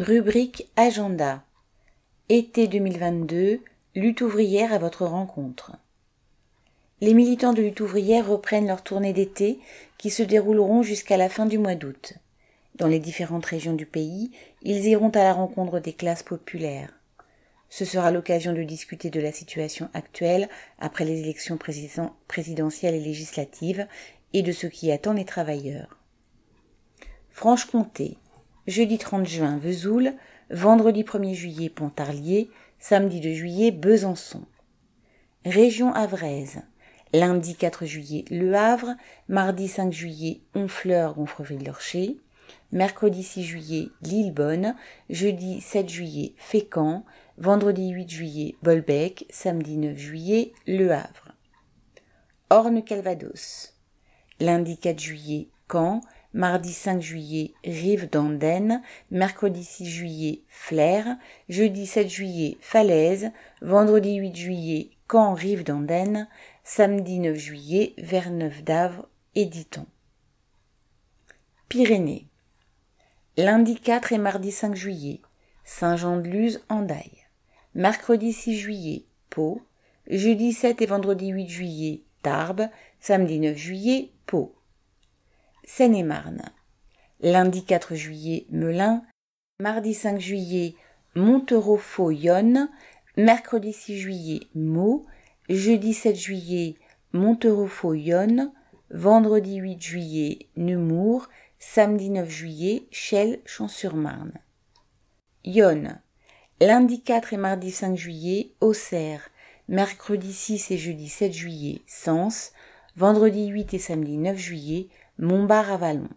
Rubrique Agenda. Été 2022, lutte ouvrière à votre rencontre. Les militants de lutte ouvrière reprennent leur tournée d'été qui se dérouleront jusqu'à la fin du mois d'août. Dans les différentes régions du pays, ils iront à la rencontre des classes populaires. Ce sera l'occasion de discuter de la situation actuelle après les élections présidentielles et législatives et de ce qui attend les travailleurs. Franche-Comté, jeudi 30 juin Vesoul, vendredi 1er juillet Pontarlier, samedi 2 juillet Besançon. Région Havraise, lundi 4 juillet Le Havre, mardi 5 juillet Honfleur Gonfreville-Lorcher, mercredi 6 juillet Lillebonne, jeudi 7 juillet Fécamp, vendredi 8 juillet Bolbec, samedi 9 juillet Le Havre. Orne-Calvados, lundi 4 juillet Caen, mardi 5 juillet Rive d'Andenne, mercredi 6 juillet Flers, jeudi 7 juillet Falaise, vendredi 8 juillet Caen Rive d'Andenne, samedi 9 juillet Verneuf d'Avre et. Pyrénées. Lundi 4 et mardi 5 juillet Saint-Jean-de-Luz Andaille. Mercredi 6 juillet Pau. Jeudi 7 et vendredi 8 juillet Tarbes. Samedi 9 juillet Pau. Seine-et-Marne. Lundi 4 juillet, Melun. Mardi 5 juillet, Montereau-Faux-Yonne. Mercredi 6 juillet, Meaux. Jeudi 7 juillet, Montereau-Faux-Yonne. Vendredi 8 juillet, Nemours. Samedi 9 juillet, Chelles, Champs-sur-Marne. Yonne. Lundi 4 et mardi 5 juillet, Auxerre. Mercredi 6 et jeudi 7 juillet, Sens. Vendredi 8 et samedi 9 juillet, Montbard-Avalon.